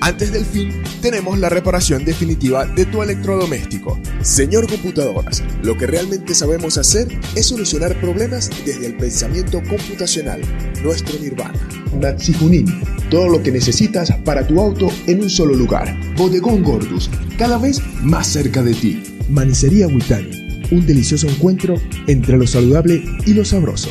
antes del fin, tenemos la reparación definitiva de tu electrodoméstico. Señor Computadoras, lo que realmente sabemos hacer es solucionar problemas desde el pensamiento computacional, nuestro nirvana. Natsi todo lo que necesitas para tu auto en un solo lugar. Bodegón Gordus, cada vez más cerca de ti. Manicería Witani, un delicioso encuentro entre lo saludable y lo sabroso.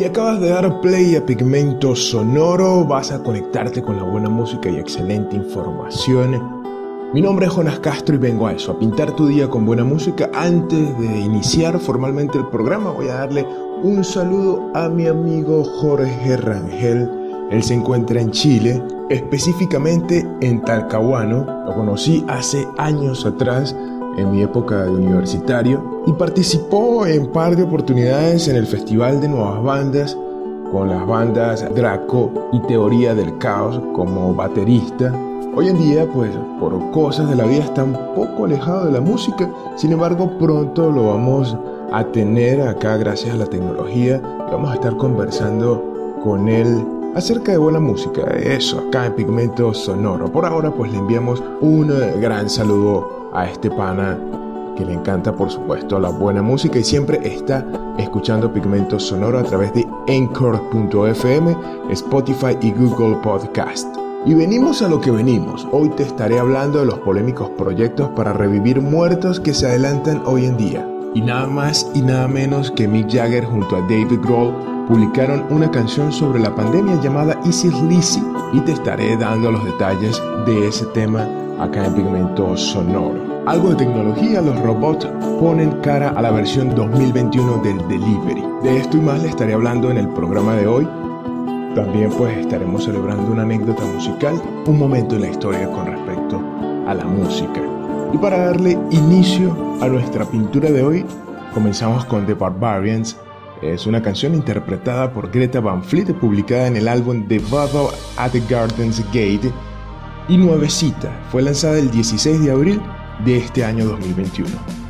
Y acabas de dar play a Pigmento Sonoro, vas a conectarte con la buena música y excelente información. Mi nombre es Jonas Castro y vengo a eso, a pintar tu día con buena música. Antes de iniciar formalmente el programa voy a darle un saludo a mi amigo Jorge Rangel. Él se encuentra en Chile, específicamente en Talcahuano. Lo conocí hace años atrás en mi época de universitario y participó en par de oportunidades en el Festival de Nuevas Bandas con las bandas Draco y Teoría del Caos como baterista. Hoy en día, pues por cosas de la vida está un poco alejado de la música, sin embargo pronto lo vamos a tener acá gracias a la tecnología y vamos a estar conversando con él acerca de buena música, eso, acá en Pigmento Sonoro. Por ahora pues le enviamos un gran saludo a este pana que le encanta por supuesto la buena música y siempre está escuchando Pigmento Sonoro a través de Anchor.fm, Spotify y Google Podcast. Y venimos a lo que venimos. Hoy te estaré hablando de los polémicos proyectos para revivir muertos que se adelantan hoy en día. Y nada más y nada menos que Mick Jagger junto a David Grohl publicaron una canción sobre la pandemia llamada Easy Lizzy y te estaré dando los detalles de ese tema acá en Pigmento Sonoro. Algo de tecnología, los robots ponen cara a la versión 2021 del Delivery. De esto y más le estaré hablando en el programa de hoy. También pues estaremos celebrando una anécdota musical, un momento en la historia con respecto a la música. Y para darle inicio a nuestra pintura de hoy, comenzamos con The Barbarians. Es una canción interpretada por Greta Van Fleet publicada en el álbum The Battle at the Gardens Gate y nuevecita, fue lanzada el 16 de abril de este año 2021.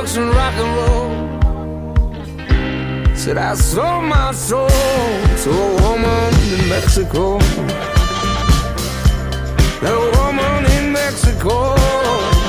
Drugs and rock and roll. Said I sold my soul to a woman in Mexico. That woman in Mexico.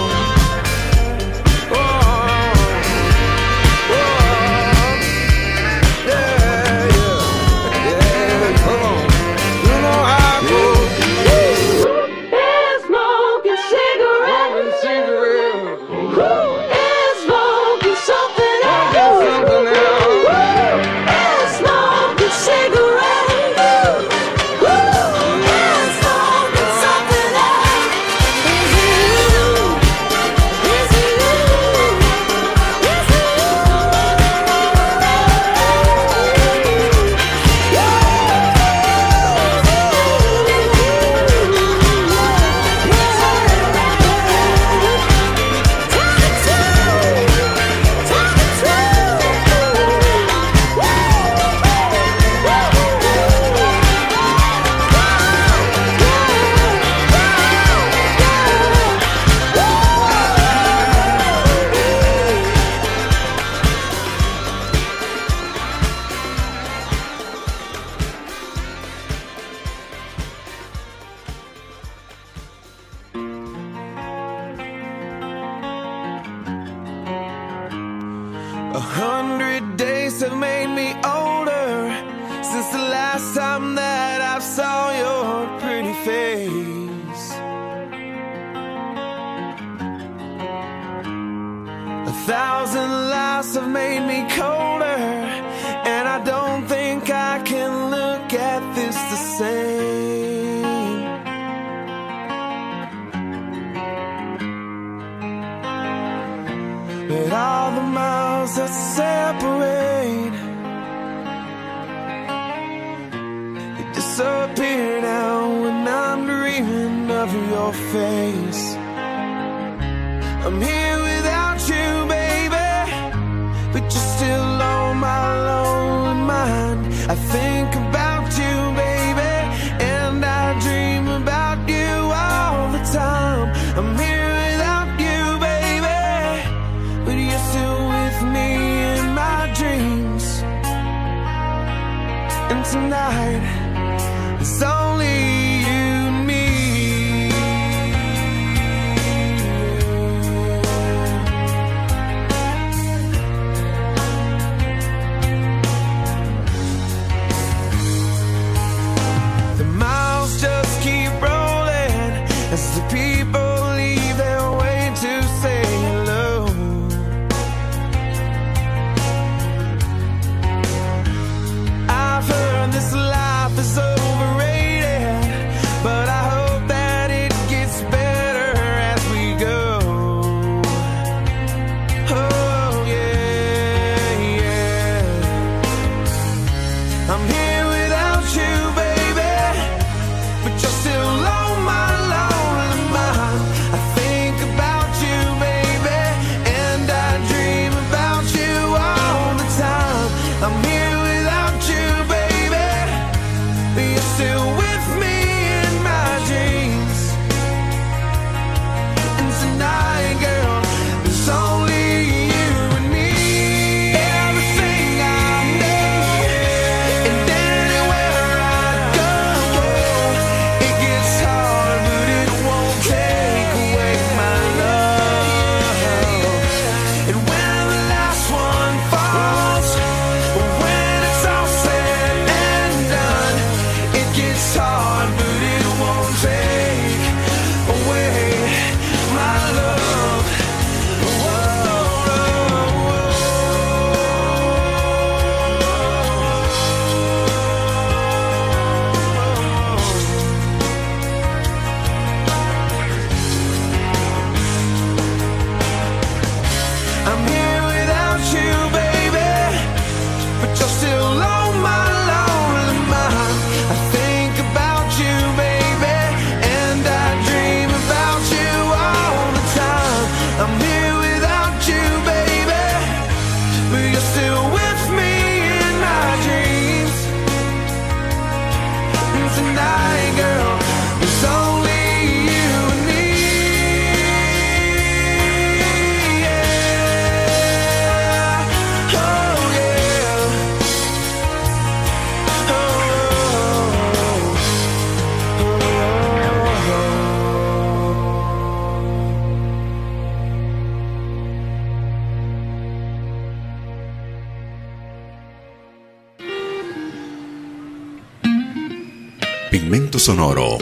Sonoro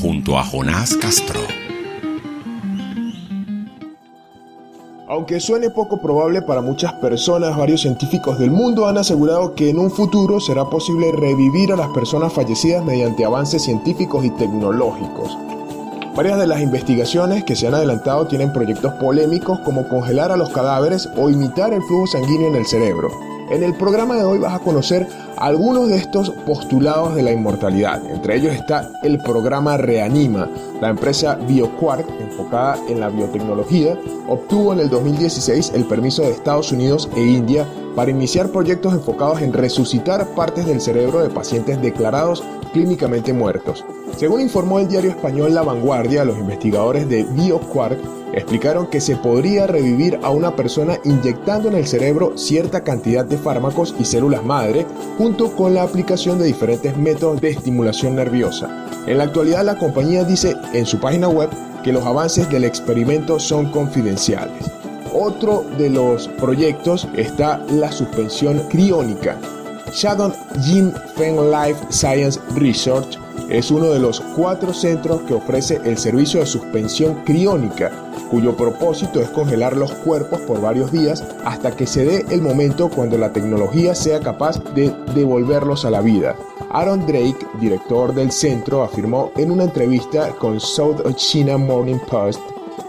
junto a Jonás Castro. Aunque suene poco probable para muchas personas, varios científicos del mundo han asegurado que en un futuro será posible revivir a las personas fallecidas mediante avances científicos y tecnológicos. Varias de las investigaciones que se han adelantado tienen proyectos polémicos como congelar a los cadáveres o imitar el flujo sanguíneo en el cerebro. En el programa de hoy vas a conocer algunos de estos postulados de la inmortalidad. Entre ellos está el programa Reanima. La empresa BioQuark, enfocada en la biotecnología, obtuvo en el 2016 el permiso de Estados Unidos e India para iniciar proyectos enfocados en resucitar partes del cerebro de pacientes declarados clínicamente muertos. Según informó el diario español La Vanguardia, los investigadores de BioQuark explicaron que se podría revivir a una persona inyectando en el cerebro cierta cantidad de fármacos y células madre, junto con la aplicación de diferentes métodos de estimulación nerviosa. En la actualidad la compañía dice en su página web que los avances del experimento son confidenciales. Otro de los proyectos está la suspensión criónica. Shadow Jim Feng Life Science Research es uno de los cuatro centros que ofrece el servicio de suspensión criónica, cuyo propósito es congelar los cuerpos por varios días hasta que se dé el momento cuando la tecnología sea capaz de devolverlos a la vida. Aaron Drake, director del centro, afirmó en una entrevista con South China Morning Post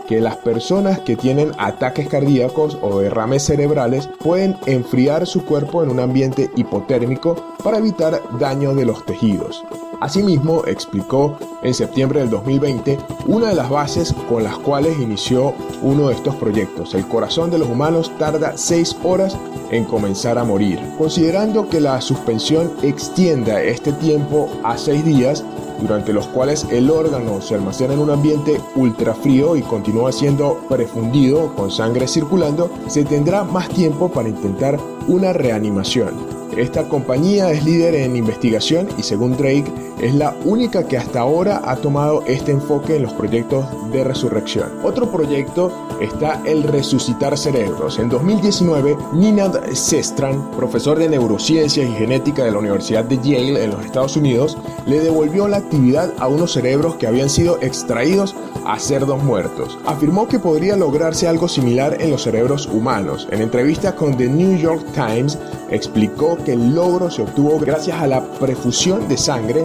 que las personas que tienen ataques cardíacos o derrames cerebrales pueden enfriar su cuerpo en un ambiente hipotérmico para evitar daño de los tejidos. Asimismo, explicó en septiembre del 2020 una de las bases con las cuales inició uno de estos proyectos. El corazón de los humanos tarda 6 horas en comenzar a morir. Considerando que la suspensión extienda este tiempo a 6 días, durante los cuales el órgano se almacena en un ambiente ultra frío y continúa siendo prefundido con sangre circulando, se tendrá más tiempo para intentar una reanimación. Esta compañía es líder en investigación y según Drake es la única que hasta ahora ha tomado este enfoque en los proyectos de resurrección. Otro proyecto está el resucitar cerebros. En 2019, Ninad Sestran, profesor de neurociencias y genética de la Universidad de Yale en los Estados Unidos, le devolvió la actividad a unos cerebros que habían sido extraídos a cerdos muertos. Afirmó que podría lograrse algo similar en los cerebros humanos. En entrevista con The New York Times, explicó que el logro se obtuvo gracias a la prefusión de sangre.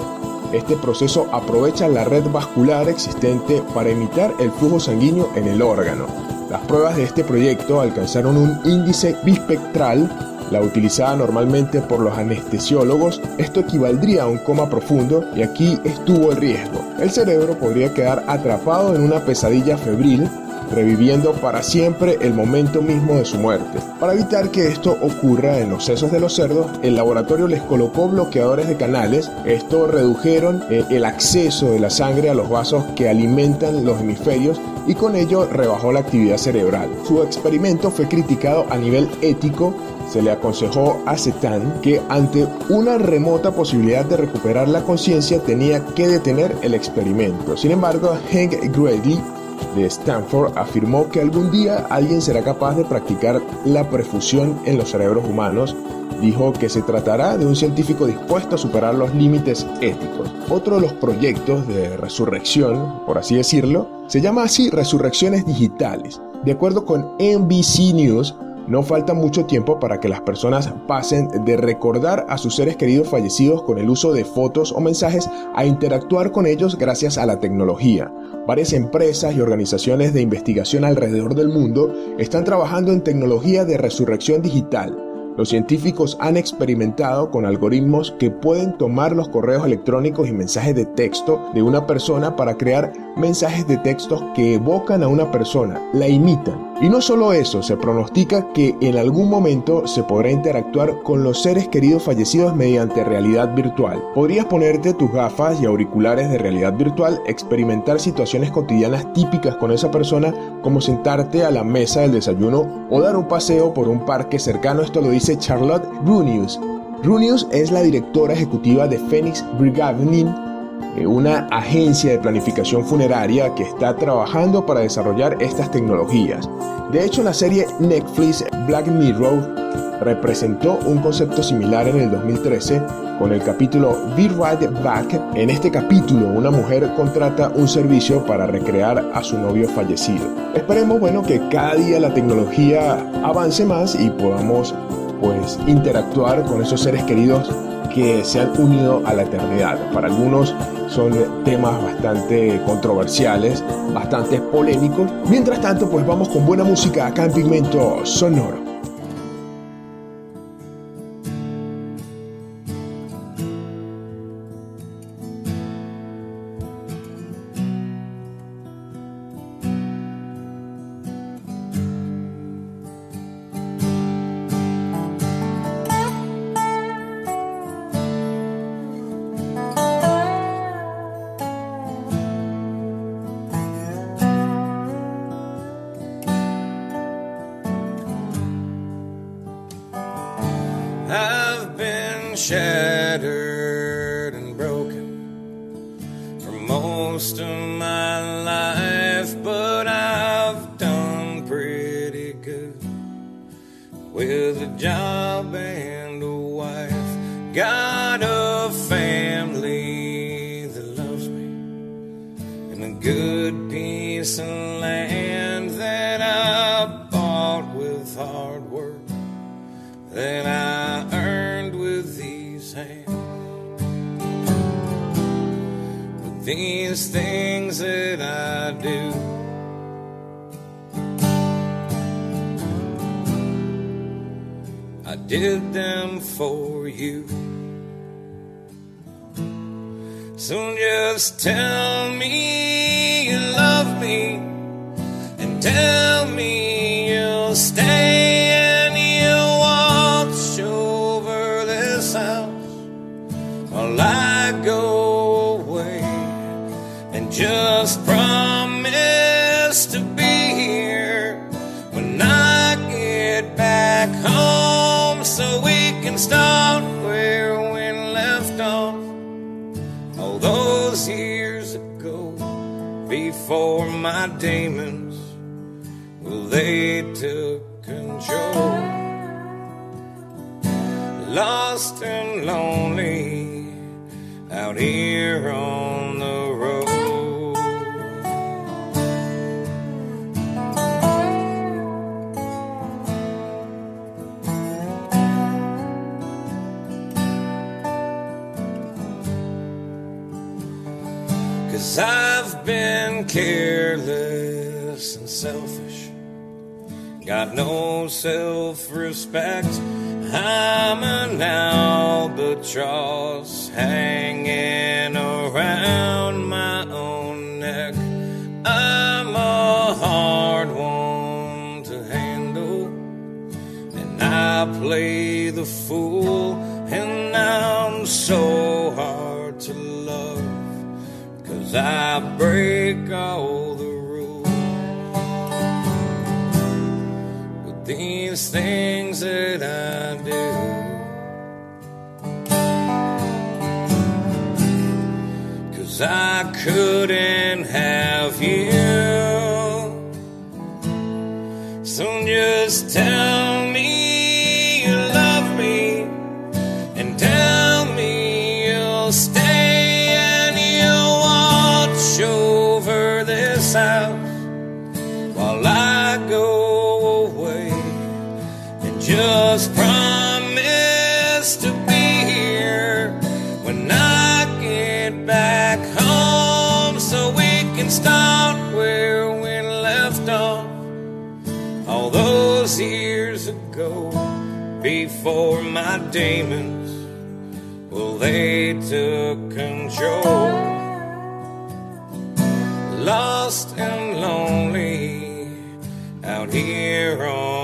Este proceso aprovecha la red vascular existente para imitar el flujo sanguíneo en el órgano. Las pruebas de este proyecto alcanzaron un índice bispectral, la utilizada normalmente por los anestesiólogos. Esto equivaldría a un coma profundo y aquí estuvo el riesgo. El cerebro podría quedar atrapado en una pesadilla febril reviviendo para siempre el momento mismo de su muerte. Para evitar que esto ocurra en los sesos de los cerdos, el laboratorio les colocó bloqueadores de canales. Esto redujeron eh, el acceso de la sangre a los vasos que alimentan los hemisferios y con ello rebajó la actividad cerebral. Su experimento fue criticado a nivel ético se le aconsejó a Setan que ante una remota posibilidad de recuperar la conciencia tenía que detener el experimento. Sin embargo, Hank Grady de Stanford afirmó que algún día alguien será capaz de practicar la perfusión en los cerebros humanos. Dijo que se tratará de un científico dispuesto a superar los límites éticos. Otro de los proyectos de resurrección, por así decirlo, se llama así resurrecciones digitales. De acuerdo con NBC News, no falta mucho tiempo para que las personas pasen de recordar a sus seres queridos fallecidos con el uso de fotos o mensajes a interactuar con ellos gracias a la tecnología. Varias empresas y organizaciones de investigación alrededor del mundo están trabajando en tecnología de resurrección digital los científicos han experimentado con algoritmos que pueden tomar los correos electrónicos y mensajes de texto de una persona para crear mensajes de texto que evocan a una persona, la imitan. Y no solo eso, se pronostica que en algún momento se podrá interactuar con los seres queridos fallecidos mediante realidad virtual. Podrías ponerte tus gafas y auriculares de realidad virtual, experimentar situaciones cotidianas típicas con esa persona, como sentarte a la mesa del desayuno o dar un paseo por un parque cercano. Esto lo dice Charlotte Runius. Runius es la directora ejecutiva de Phoenix Brigade una agencia de planificación funeraria que está trabajando para desarrollar estas tecnologías. De hecho, la serie Netflix Black Mirror representó un concepto similar en el 2013 con el capítulo Be Right Back. En este capítulo, una mujer contrata un servicio para recrear a su novio fallecido. Esperemos, bueno, que cada día la tecnología avance más y podamos, pues, interactuar con esos seres queridos que se han unido a la eternidad. Para algunos son temas bastante controversiales, bastante polémicos. Mientras tanto, pues vamos con buena música acá en Pigmento Sonoro. Piece of land that I bought with hard work that I earned with these hands. But these things that I do. I did them for you. So just tell me tell careless and selfish. Got no self respect. I'm an albatross hanging around my own neck. I'm a hard one to handle. And I play the fool. And I'm so hard to love. Cause I break all the rules. With these things that I do. Cause I couldn't have you. So just tell before my demons. Well they took control. Lost and lonely out here on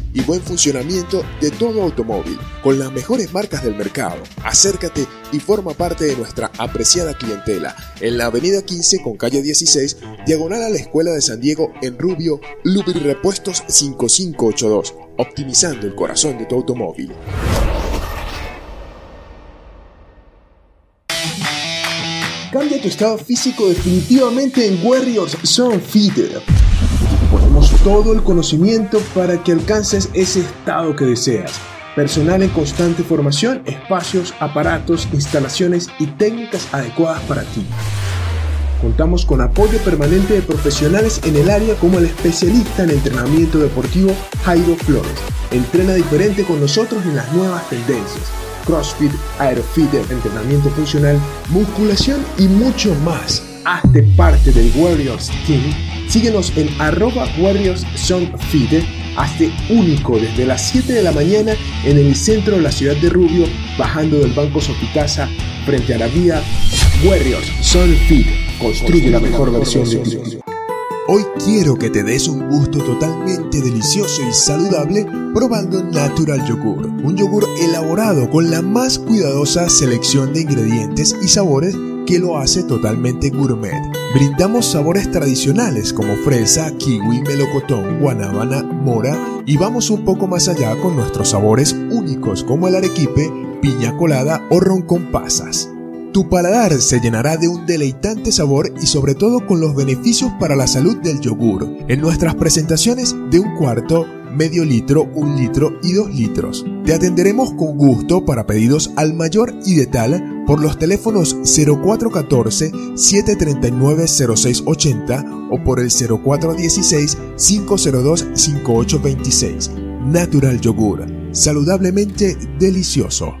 y buen funcionamiento de todo automóvil, con las mejores marcas del mercado. Acércate y forma parte de nuestra apreciada clientela en la avenida 15 con calle 16, diagonal a la Escuela de San Diego en Rubio, Lubri Repuestos 5582, optimizando el corazón de tu automóvil. Cambia tu estado físico definitivamente en Warriors Zone Feeder. Todo el conocimiento para que alcances ese estado que deseas. Personal en constante formación, espacios, aparatos, instalaciones y técnicas adecuadas para ti. Contamos con apoyo permanente de profesionales en el área como el especialista en entrenamiento deportivo Jairo Flores. Entrena diferente con nosotros en las nuevas tendencias. CrossFit, Aerofit, entrenamiento funcional, musculación y mucho más. Hazte parte del Warriors Team. Síguenos en arroba Warriors Hazte único desde las 7 de la mañana en el centro de la ciudad de Rubio, bajando del Banco Sopicasa frente a la vía Warriors Son. Construye la mejor versión de ti. Hoy quiero que te des un gusto totalmente delicioso y saludable probando Natural Yogur, un yogur elaborado con la más cuidadosa selección de ingredientes y sabores que lo hace totalmente gourmet. Brindamos sabores tradicionales como fresa, kiwi, melocotón, guanábana, mora y vamos un poco más allá con nuestros sabores únicos como el arequipe, piña colada o ron con pasas. Tu paladar se llenará de un deleitante sabor y sobre todo con los beneficios para la salud del yogur en nuestras presentaciones de un cuarto, medio litro, un litro y dos litros. Te atenderemos con gusto para pedidos al mayor y de tal por los teléfonos 0414-739-0680 o por el 0416-502-5826. Natural Yogur, saludablemente delicioso.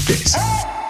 This.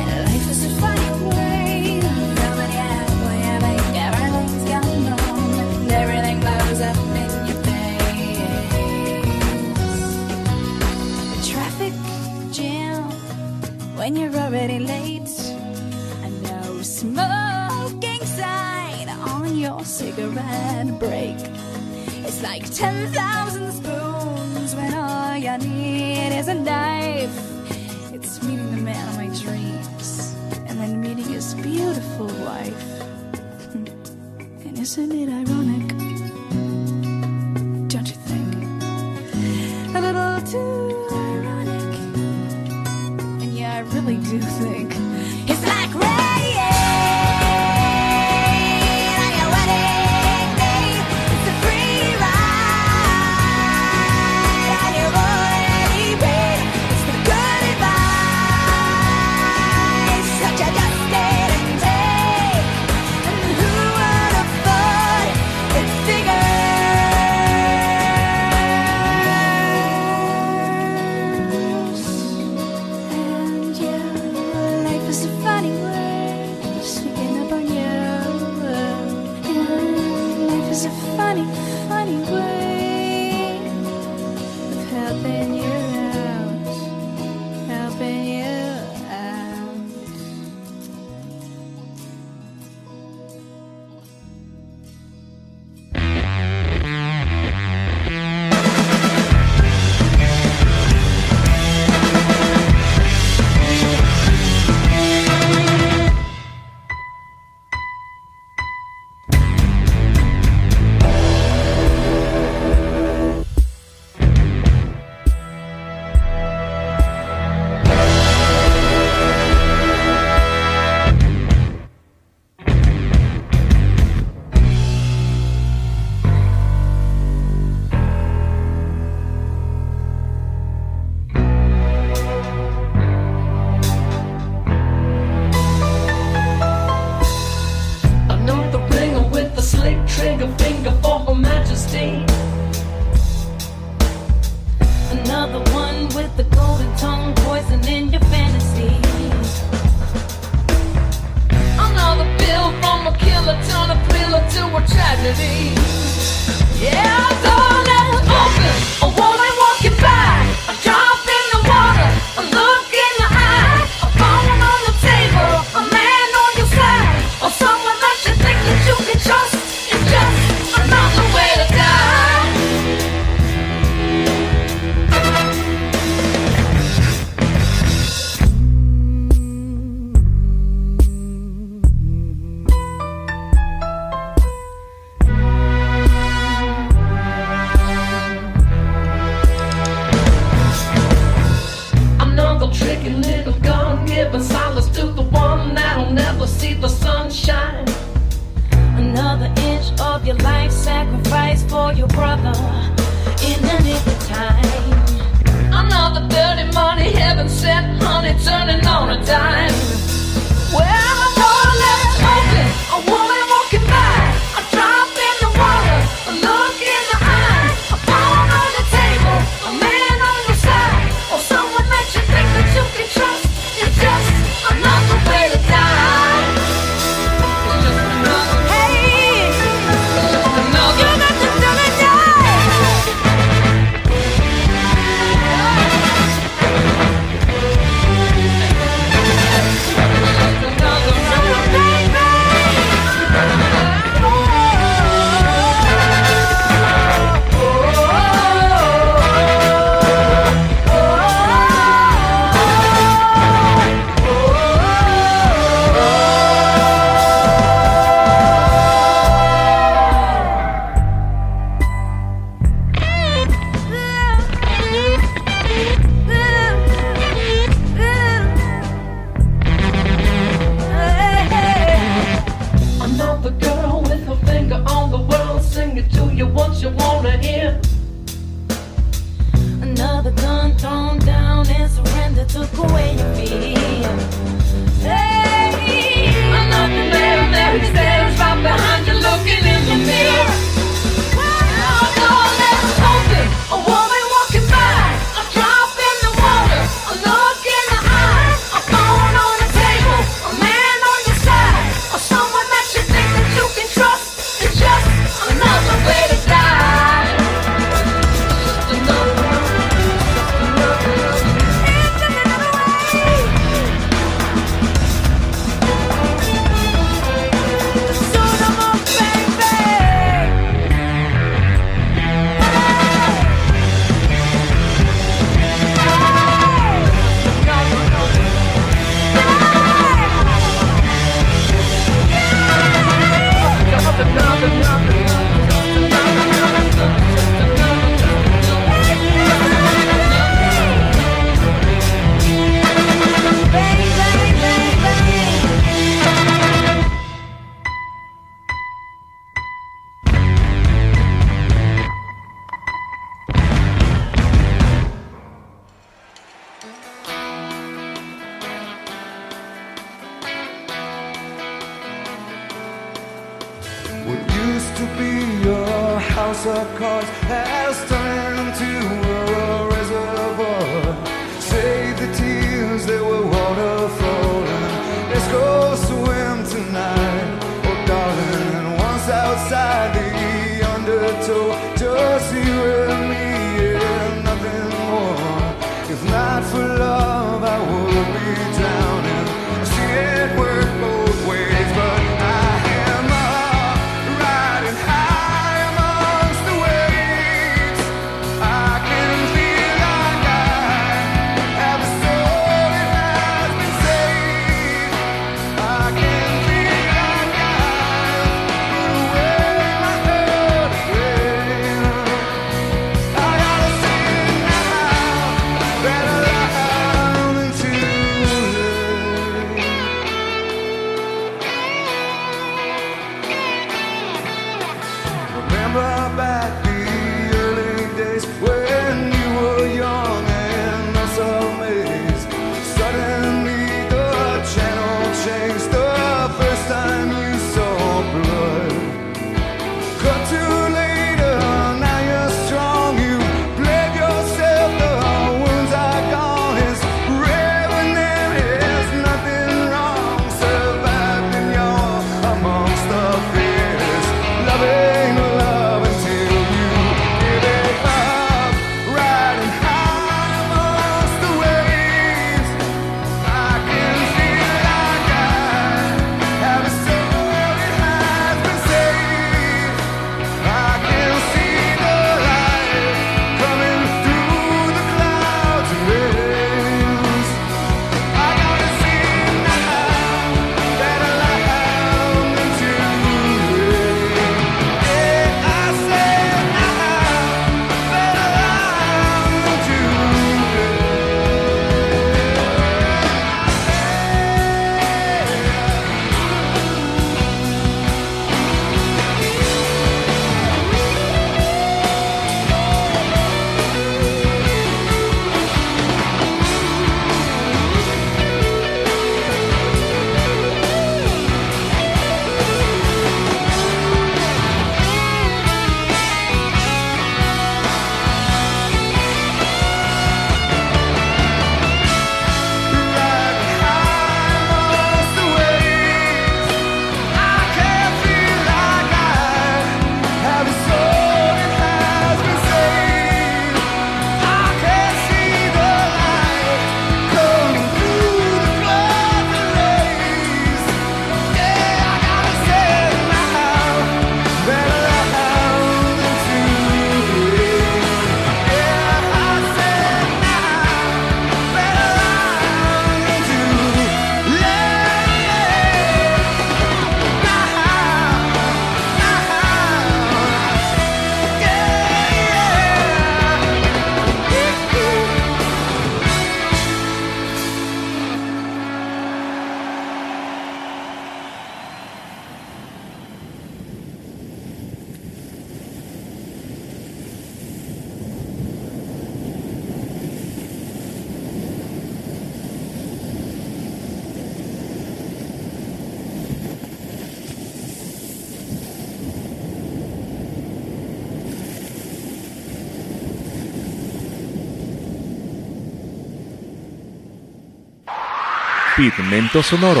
Pigmento Sonoro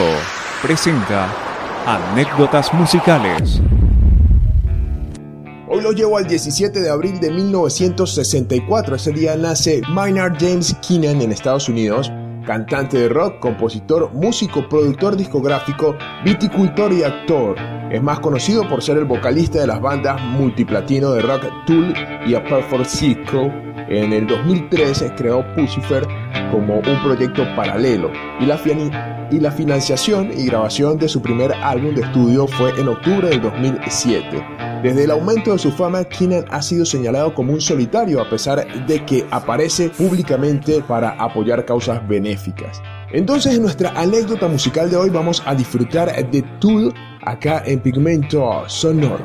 presenta Anécdotas Musicales. Hoy lo llevo al 17 de abril de 1964. Ese día nace Maynard James Keenan en Estados Unidos, cantante de rock, compositor, músico, productor discográfico, viticultor y actor. Es más conocido por ser el vocalista de las bandas multiplatino de rock Tool y A Perfect Circle. En el 2003 creó Pucifer como un proyecto paralelo y la, financiación y grabación de su primer álbum de estudio fue en octubre del 2007. Desde el aumento de su fama, Keenan ha sido señalado como un solitario a pesar de que aparece públicamente para apoyar causas benéficas. Entonces, en nuestra anécdota musical de hoy vamos a disfrutar de Tool acá en Pigmento Sonoro.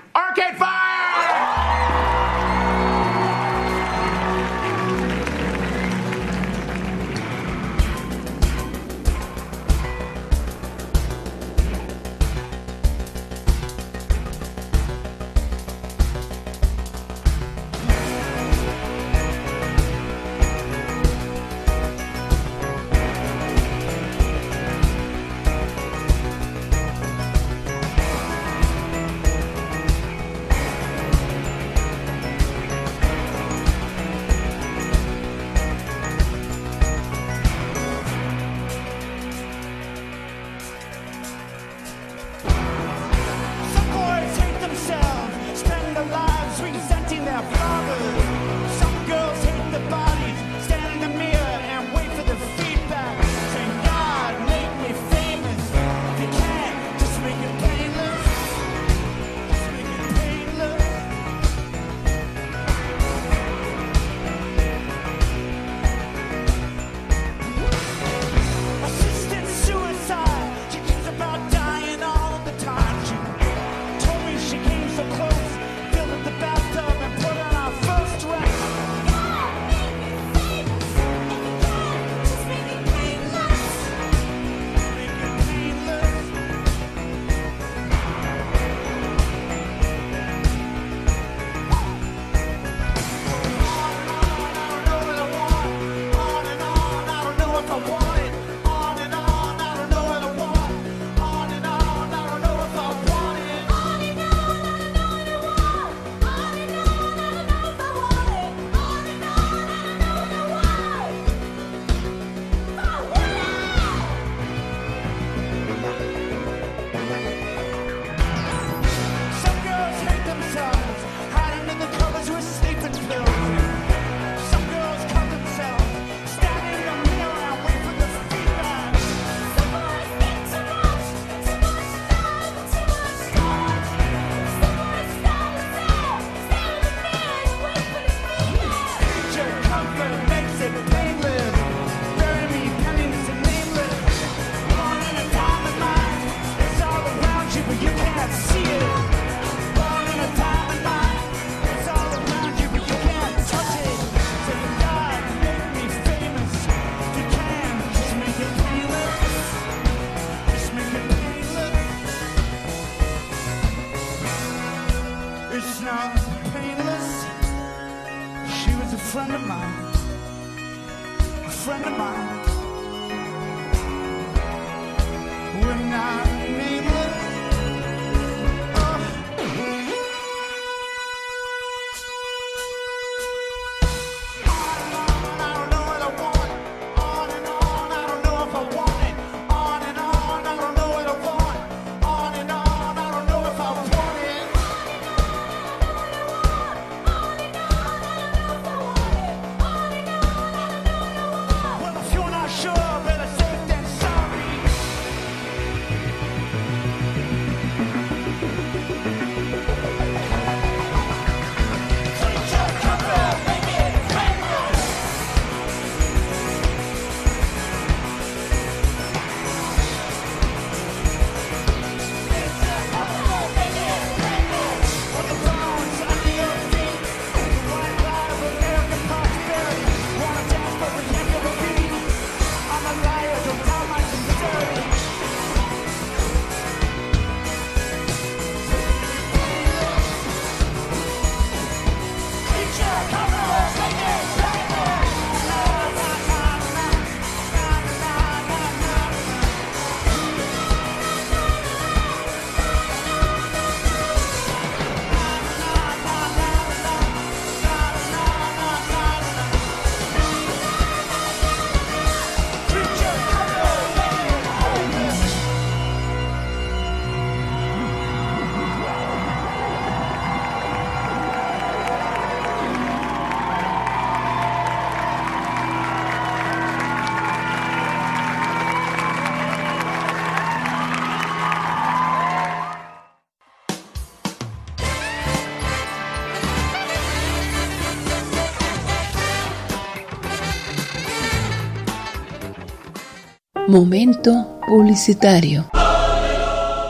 Momento publicitario.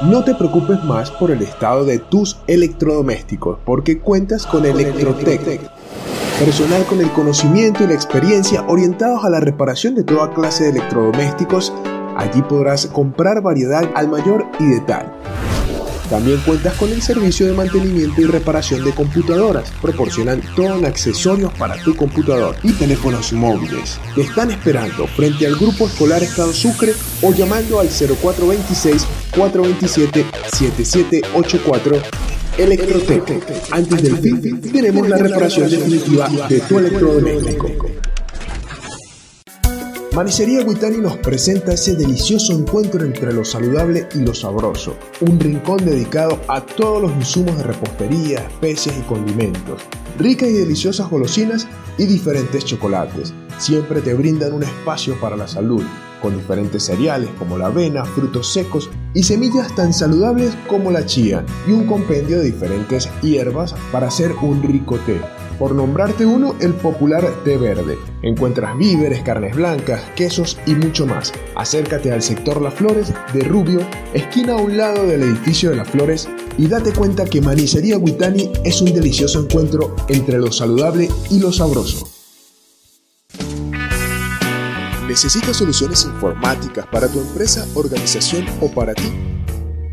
No te preocupes más por el estado de tus electrodomésticos, porque cuentas con Electrotec. Personal con el conocimiento y la experiencia orientados a la reparación de toda clase de electrodomésticos. Allí podrás comprar variedad al mayor y de tal. También cuentas con el servicio de mantenimiento y reparación de computadoras. Proporcionan todo en accesorios para tu computador y teléfonos móviles. Te están esperando frente al Grupo Escolar Estado Sucre o llamando al 0426-427-7784 Electrotec. Antes del fin, tenemos la reparación definitiva de tu electrodoméstico. Manicería Guitani nos presenta ese delicioso encuentro entre lo saludable y lo sabroso. Un rincón dedicado a todos los insumos de repostería, especias y condimentos. Ricas y deliciosas golosinas y diferentes chocolates. Siempre te brindan un espacio para la salud, con diferentes cereales como la avena, frutos secos y semillas tan saludables como la chía, y un compendio de diferentes hierbas para hacer un rico té. Por nombrarte uno, el popular té verde. Encuentras víveres, carnes blancas, quesos y mucho más. Acércate al sector Las Flores de Rubio, esquina a un lado del edificio de Las Flores, y date cuenta que Manicería Guitani es un delicioso encuentro entre lo saludable y lo sabroso. ¿Necesitas soluciones informáticas para tu empresa, organización o para ti?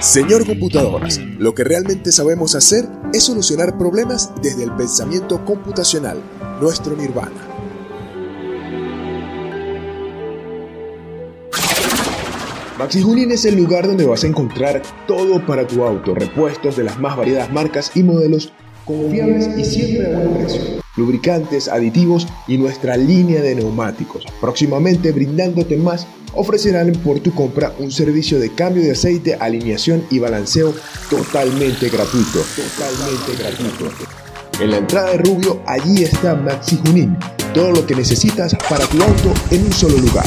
Señor Computadoras, lo que realmente sabemos hacer es solucionar problemas desde el pensamiento computacional, nuestro nirvana. Maxi es el lugar donde vas a encontrar todo para tu auto, repuestos de las más variadas marcas y modelos confiables y siempre a buen precio. Lubricantes, aditivos y nuestra línea de neumáticos. Próximamente brindándote más, ofrecerán por tu compra un servicio de cambio de aceite, alineación y balanceo totalmente gratuito. Totalmente gratuito. En la entrada de Rubio, allí está Maxi Junín. Todo lo que necesitas para tu auto en un solo lugar.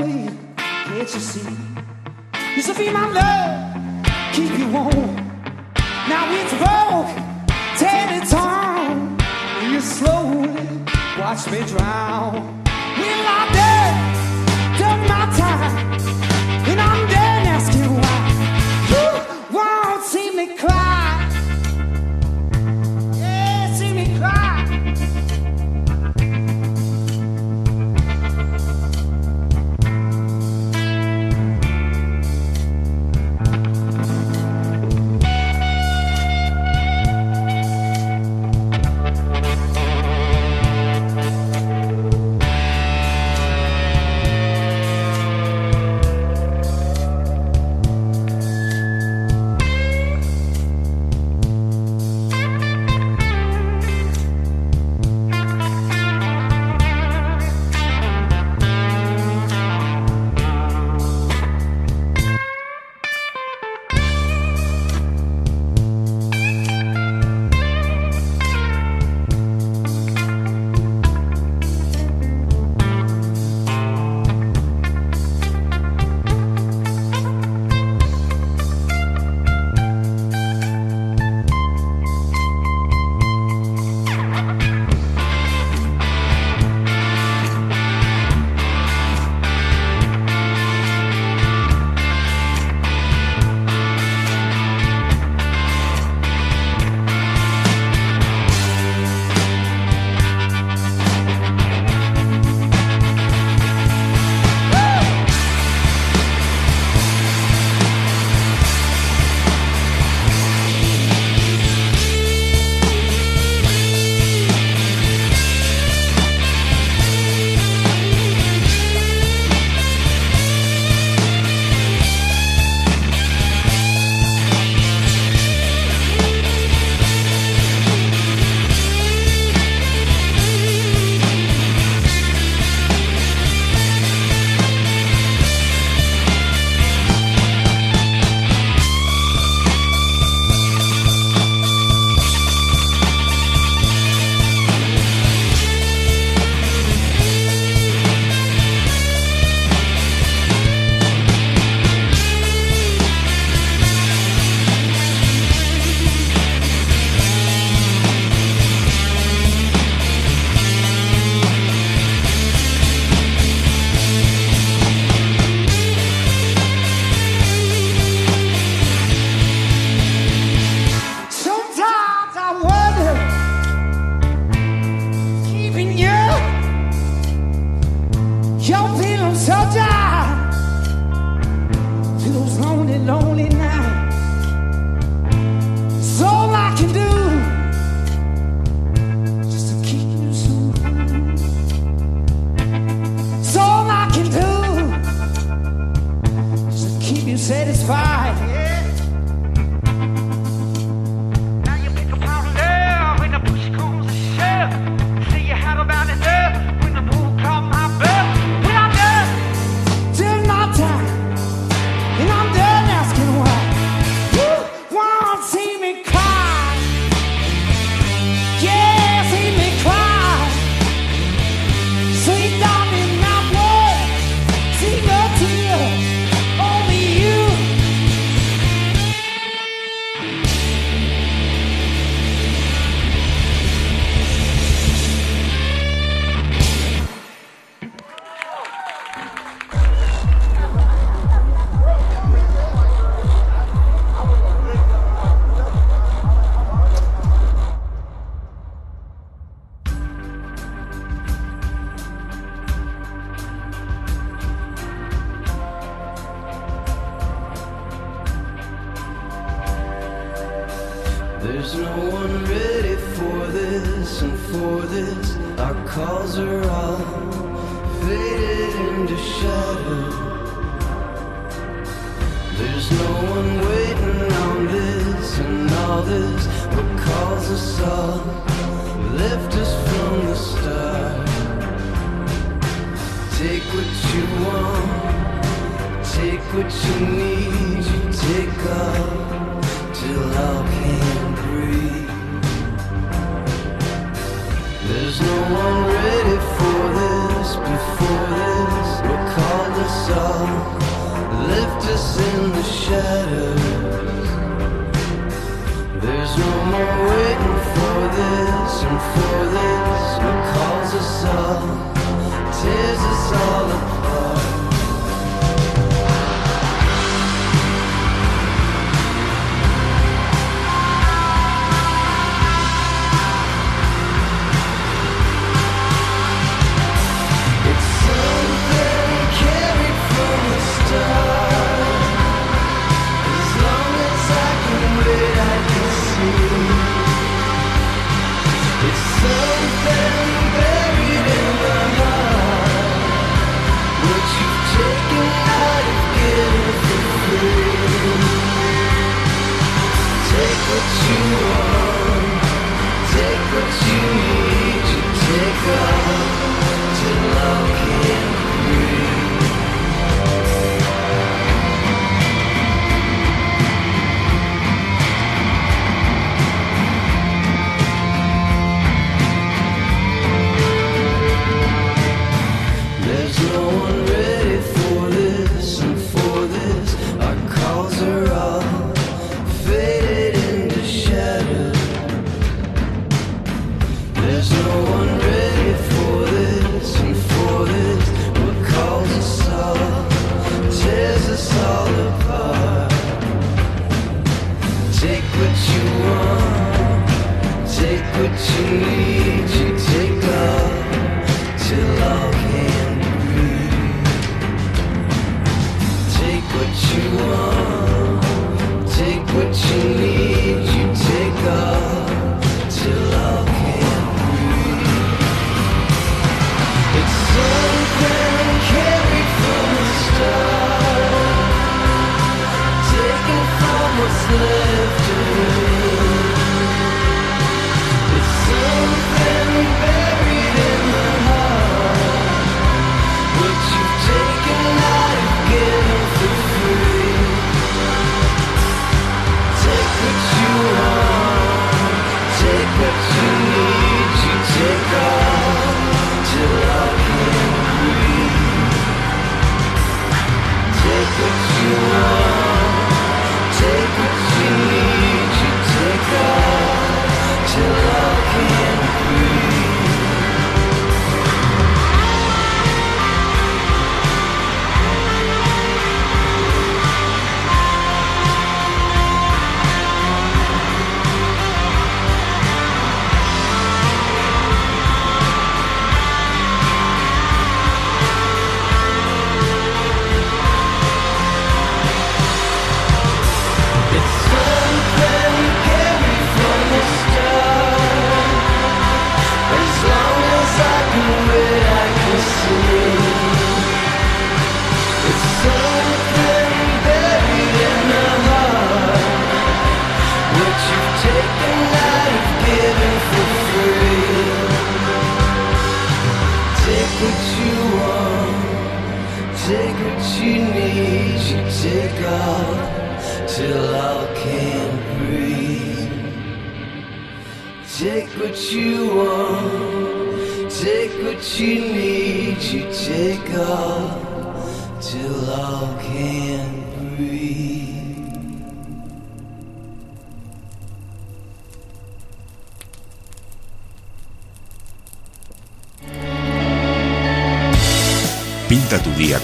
away. Can't you see? Used to be my love, keep you warm. Now it's broke, tear it on. You slowly watch me drown. Will I dead? Done my time.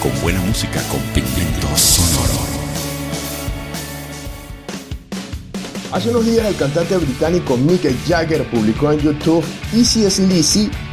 con buena música, con sonoro. Hace unos días el cantante británico Mick Jagger publicó en YouTube Easy as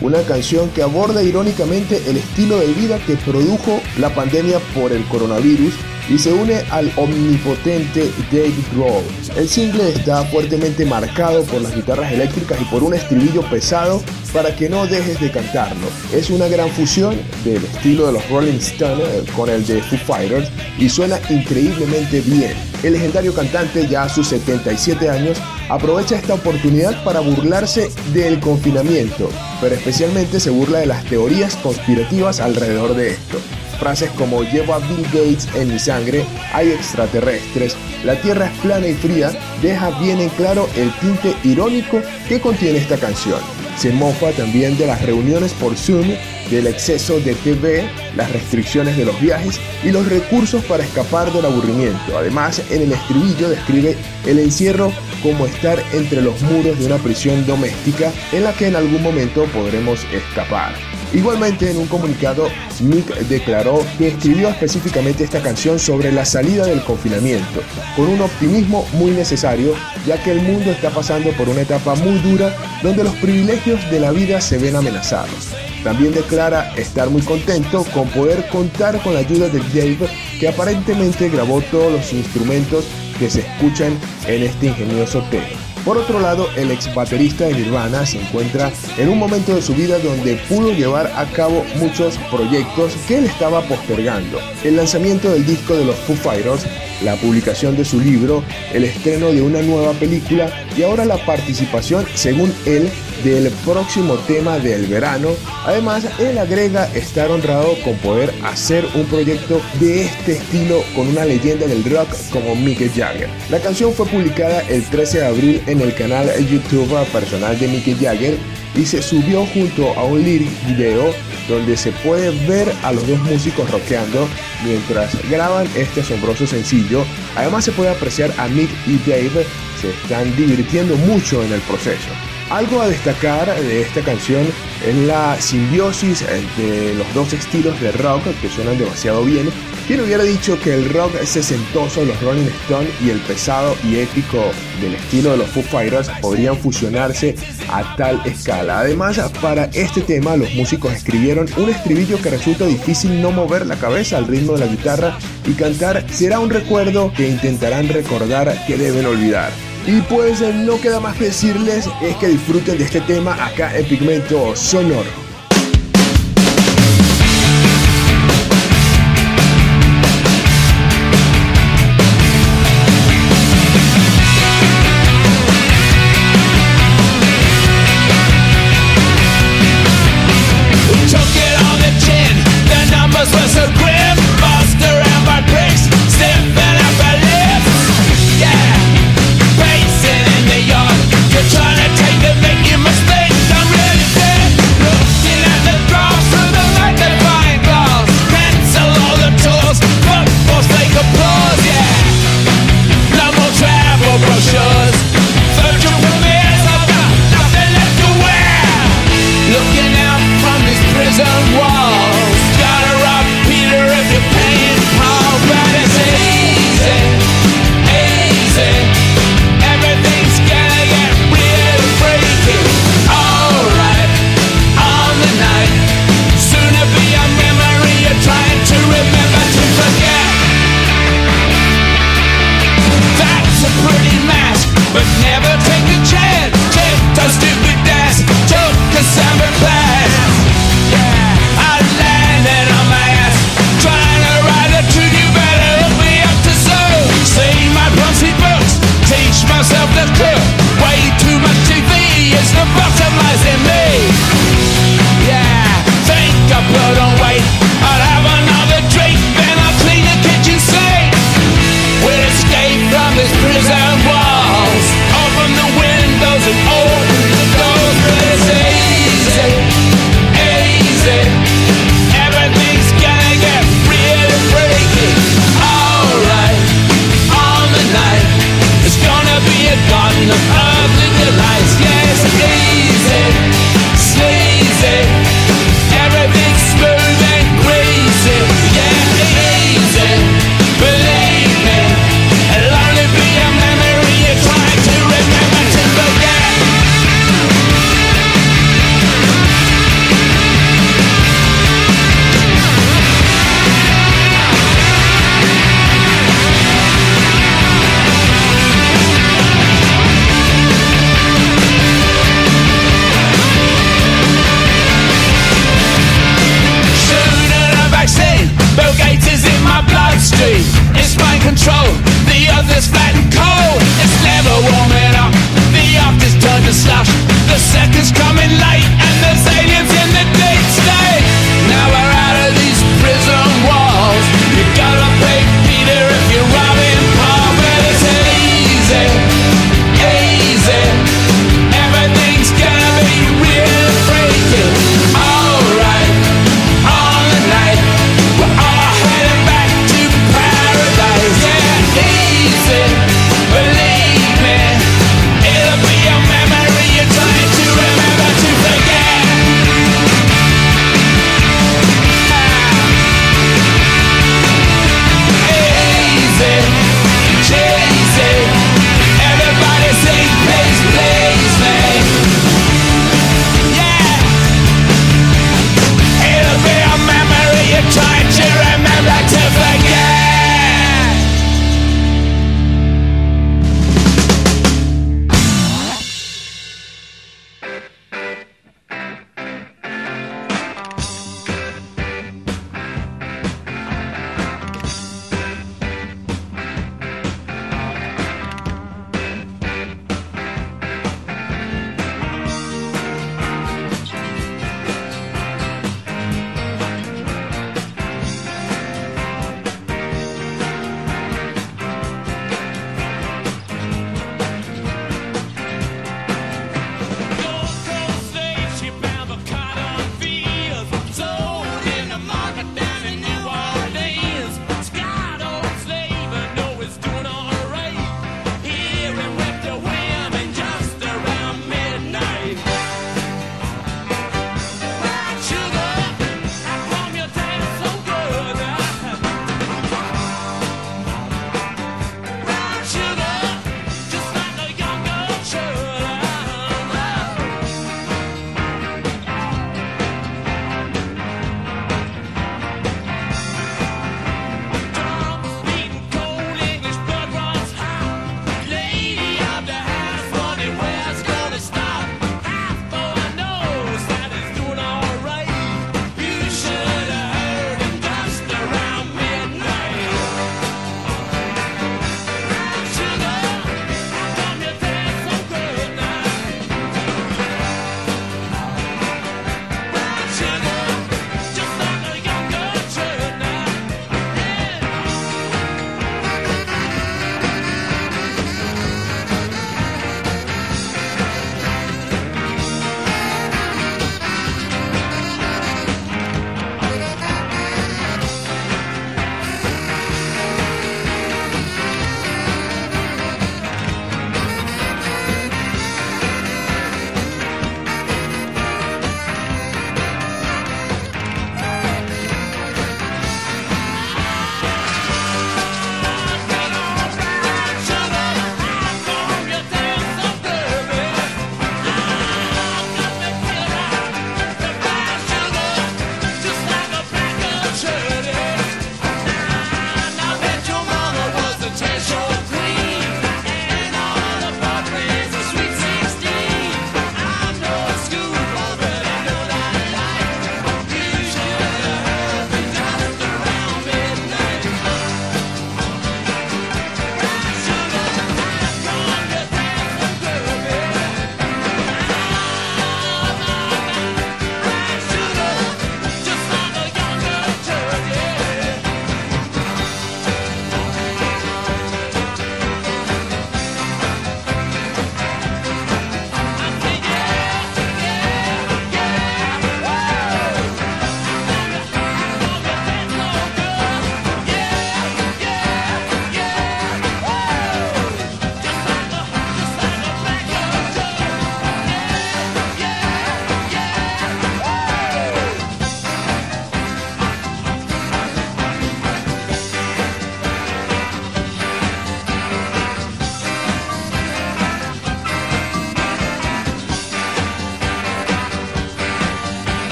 una canción que aborda irónicamente el estilo de vida que produjo la pandemia por el coronavirus y se une al omnipotente Dave Grohl. El single está fuertemente marcado por las guitarras eléctricas y por un estribillo pesado para que no dejes de cantarlo. Es una gran fusión del estilo de los Rolling Stones con el de Foo Fighters y suena increíblemente bien. El legendario cantante, ya a sus 77 años, aprovecha esta oportunidad para burlarse del confinamiento, pero especialmente se burla de las teorías conspirativas alrededor de esto. Frases como llevo a Bill Gates en mi sangre, hay extraterrestres, la Tierra es plana y fría, deja bien en claro el tinte irónico que contiene esta canción. Se mofa también de las reuniones por Zoom, del exceso de TV, las restricciones de los viajes y los recursos para escapar del aburrimiento. Además, en el estribillo describe el encierro como estar entre los muros de una prisión doméstica en la que en algún momento podremos escapar. Igualmente, en un comunicado, Mick declaró que escribió específicamente esta canción sobre la salida del confinamiento, con un optimismo muy necesario, ya que el mundo está pasando por una etapa muy dura donde los privilegios de la vida se ven amenazados. También declara estar muy contento con poder contar con la ayuda de Dave, que aparentemente grabó todos los instrumentos que se escuchan en este ingenioso tema. Por otro lado, el ex baterista de Nirvana se encuentra en un momento de su vida donde pudo llevar a cabo muchos proyectos que él estaba postergando. El lanzamiento del disco de los Foo Fighters, la publicación de su libro, el estreno de una nueva película y ahora la participación, según él, del próximo tema del verano. Además, él agrega estar honrado con poder hacer un proyecto de este estilo con una leyenda del rock como Mick Jagger. La canción fue publicada el 13 de abril en el canal YouTube personal de Mick Jagger y se subió junto a un lyric video donde se puede ver a los dos músicos rockeando mientras graban este asombroso sencillo. Además se puede apreciar a Mick y Dave se están divirtiendo mucho en el proceso. Algo a destacar de esta canción es la simbiosis de los dos estilos de rock que suenan demasiado bien. Quien hubiera dicho que el rock sesentoso de los Rolling Stones y el pesado y épico del estilo de los Foo Fighters podrían fusionarse a tal escala. Además, para este tema los músicos escribieron un estribillo que resulta difícil no mover la cabeza al ritmo de la guitarra y cantar será un recuerdo que intentarán recordar que deben olvidar. Y pues no queda más que decirles es que disfruten de este tema acá en Pigmento Sonoro.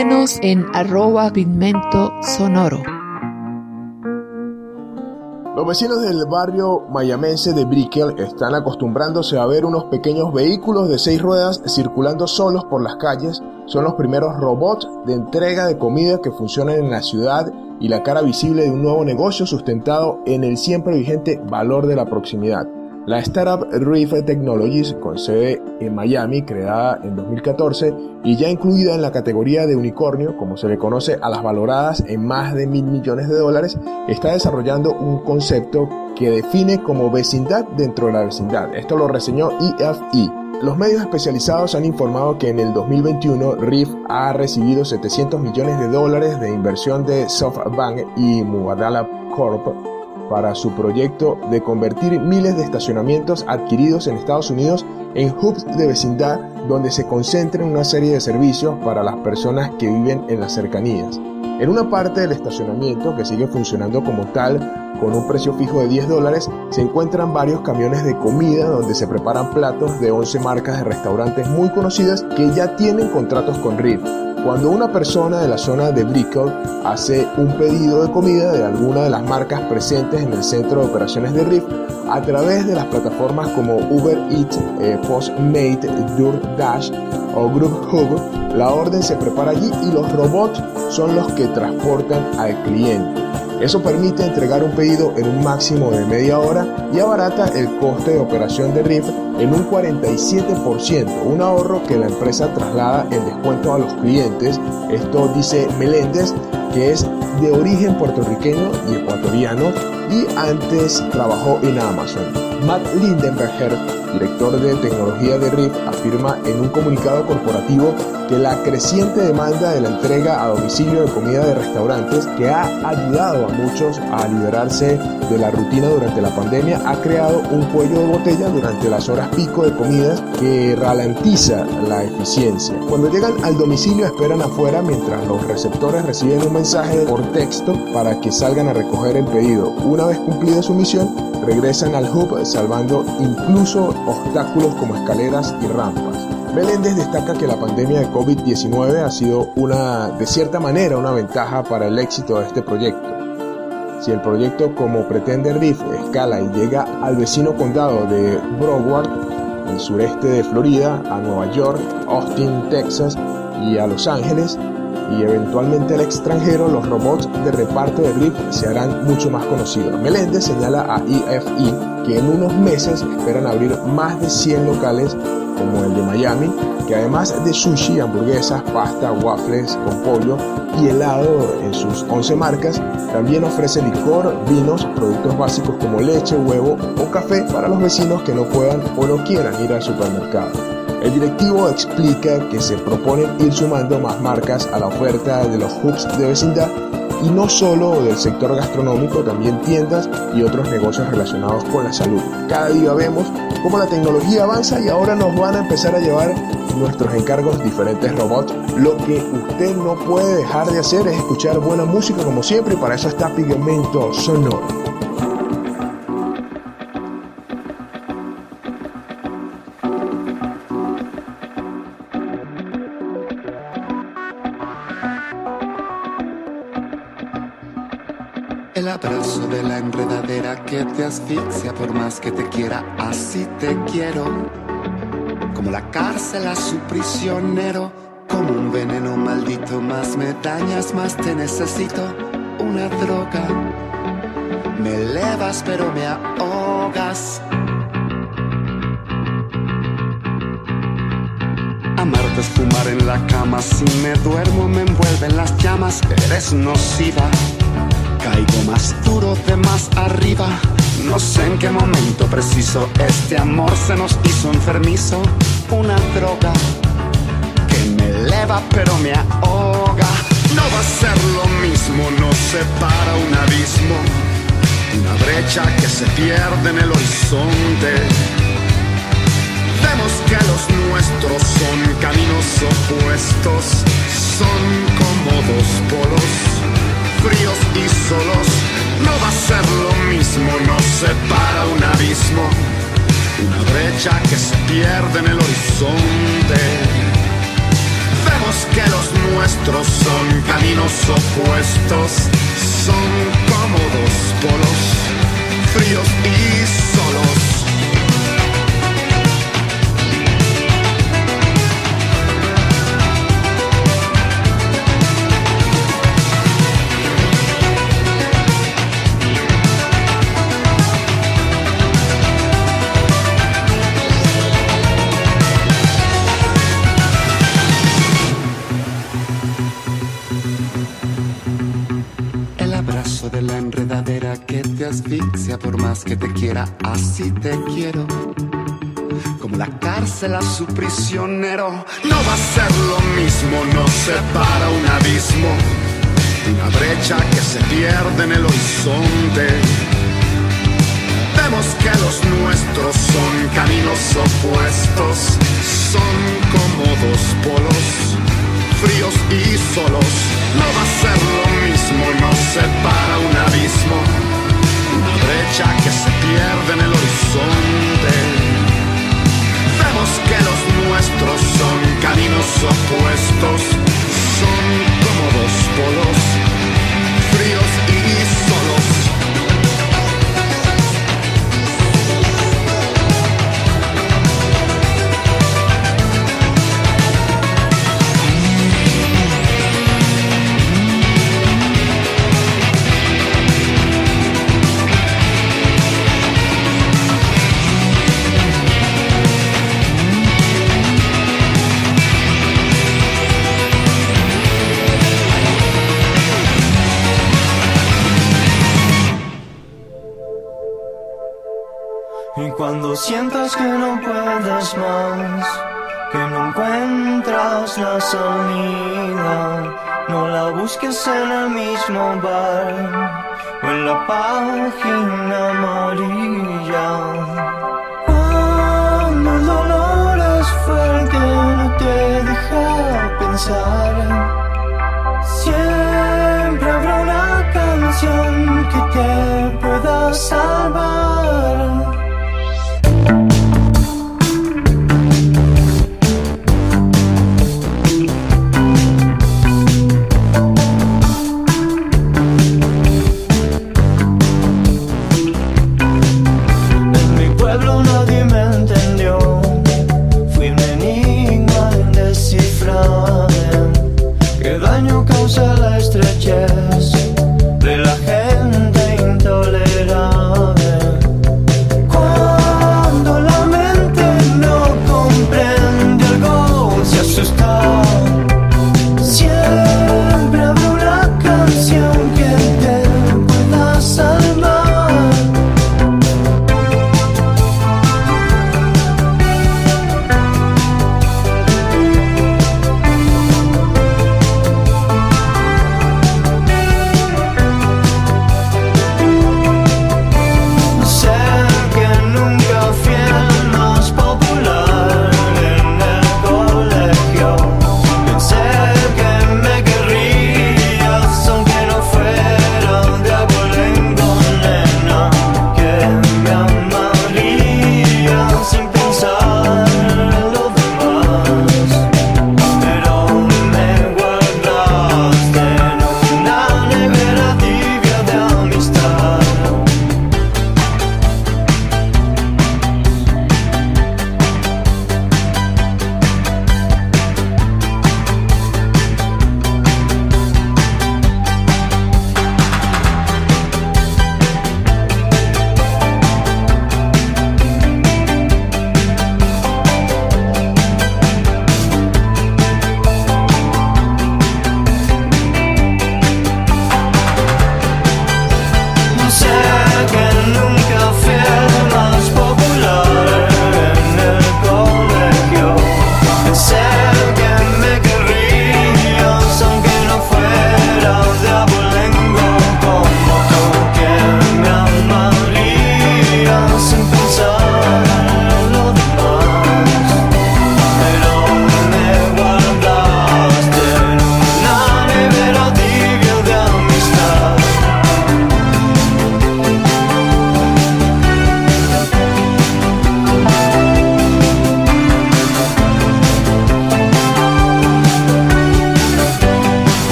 En arroba pigmento sonoro. Los vecinos del barrio mayamense de Brickell están acostumbrándose a ver unos pequeños vehículos de seis ruedas circulando solos por las calles. Son los primeros robots de entrega de comida que funcionan en la ciudad y la cara visible de un nuevo negocio sustentado en el siempre vigente valor de la proximidad. La startup Reef Technologies, con sede en Miami, creada en 2014 y ya incluida en la categoría de unicornio, como se le conoce a las valoradas en más de mil millones de dólares, está desarrollando un concepto que define como vecindad dentro de la vecindad. Esto lo reseñó EFE. Los medios especializados han informado que en el 2021 Reef ha recibido 700 millones de dólares de inversión de SoftBank y Mubadala Corp para su proyecto de convertir miles de estacionamientos adquiridos en Estados Unidos en hubs de vecindad donde se concentren una serie de servicios para las personas que viven en las cercanías. En una parte del estacionamiento, que sigue funcionando como tal, con un precio fijo de 10 dólares, se encuentran varios camiones de comida donde se preparan platos de 11 marcas de restaurantes muy conocidas que ya tienen contratos con RIF. Cuando una persona de la zona de Brickell hace un pedido de comida de alguna de las marcas presentes en el centro de operaciones de RIF, a través de las plataformas como Uber Eats, eh, Postmate, DoorDash o Group Hub, la orden se prepara allí y los robots son los que transportan al cliente. Eso permite entregar un pedido en un máximo de media hora y abarata el coste de operación de RIF en un 47%, un ahorro que la empresa traslada en descuento a los clientes. Esto dice Meléndez, que es de origen puertorriqueño y ecuatoriano y antes trabajó en Amazon. Matt Lindenberger, director de tecnología de RIF, afirma en un comunicado corporativo que la creciente demanda de la entrega a domicilio de comida de restaurantes, que ha ayudado a muchos a liberarse de la rutina durante la pandemia, ha creado un cuello de botella durante las horas pico de comidas que ralentiza la eficiencia. Cuando llegan al domicilio esperan afuera mientras los receptores reciben un mensaje por texto para que salgan a recoger el pedido. Una vez cumplida su misión, regresan al hub salvando incluso obstáculos como escaleras y rampas. Meléndez destaca que la pandemia de COVID-19 ha sido una, de cierta manera, una ventaja para el éxito de este proyecto. Si el proyecto como pretende Riff escala y llega al vecino condado de Broward, el sureste de Florida, a Nueva York, Austin, Texas y a Los Ángeles, y eventualmente al extranjero, los robots de reparto de Riff se harán mucho más conocidos. Meléndez señala a EFE que en unos meses esperan abrir más de 100 locales como el de Miami, que además de sushi, hamburguesas, pasta, waffles con pollo y helado en sus 11 marcas, también ofrece licor, vinos, productos básicos como leche, huevo o café para los vecinos que no puedan o no quieran ir al supermercado. El directivo explica que se proponen ir sumando más marcas a la oferta de los hubs de vecindad y no solo del sector gastronómico, también tiendas y otros negocios relacionados con la salud. Cada día vemos cómo la tecnología avanza y ahora nos van a empezar a llevar nuestros encargos diferentes robots. Lo que usted no puede dejar de hacer es escuchar buena música como siempre y para eso está Pigmento Sonoro. La enredadera que te asfixia por más que te quiera, así te quiero. Como la cárcel a su prisionero, como un veneno maldito, más me dañas, más te necesito. Una droga, me elevas pero me ahogas. Amarte es fumar en la cama, si me duermo me envuelven las llamas, eres nociva. Caigo más duro de más arriba. No sé en qué momento preciso este amor se nos hizo enfermizo. Una droga que me eleva pero me ahoga. No va a ser lo mismo, nos separa un abismo. Una brecha que se pierde en el horizonte. Vemos que los nuestros son caminos opuestos, son como dos polos fríos y solos. No va a ser lo mismo, nos separa un abismo, una brecha que se pierde en el horizonte. Vemos que los nuestros son caminos opuestos, son como dos polos, fríos y solos. Asfixia por más que te quiera, así te quiero. Como la cárcel a su prisionero, no va a ser lo mismo, nos separa un abismo, una brecha que se pierde en el horizonte. Vemos que los nuestros son caminos opuestos, son como dos polos, fríos y solos. No va a ser lo mismo, nos separa un abismo, una brecha que se pierde en el horizonte. Vemos que los nuestros son caminos opuestos, son como dos polos, fríos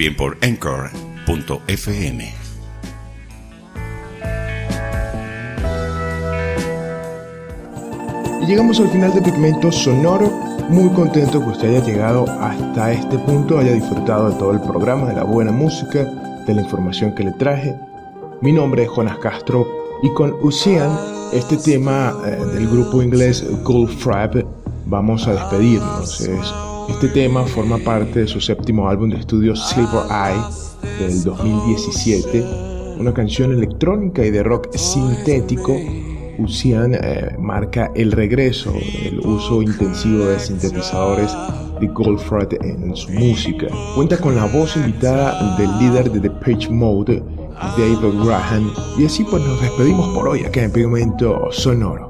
también por anchor.fm. Y llegamos al final de Pigmento Sonoro. Muy contento que usted haya llegado hasta este punto, haya disfrutado de todo el programa, de la buena música, de la información que le traje. Mi nombre es Jonas Castro y con Ocean, este tema eh, del grupo inglés Gold Frap, vamos a despedirnos. Es este tema forma parte de su séptimo álbum de estudio Silver Eye del 2017, una canción electrónica y de rock sintético. Usian eh, marca el regreso, el uso intensivo de sintetizadores de Goldfrapp en su música. Cuenta con la voz invitada del líder de The Pitch Mode, David Graham, y así pues nos despedimos por hoy acá en Pigmento Sonoro.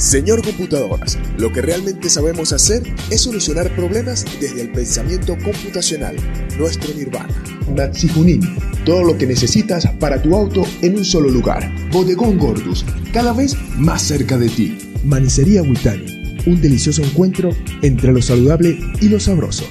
Señor Computadoras, lo que realmente sabemos hacer es solucionar problemas desde el pensamiento computacional, nuestro nirvana. Natsi Junín, todo lo que necesitas para tu auto en un solo lugar. Bodegón Gordus, cada vez más cerca de ti. Manicería Witani, un delicioso encuentro entre lo saludable y lo sabroso.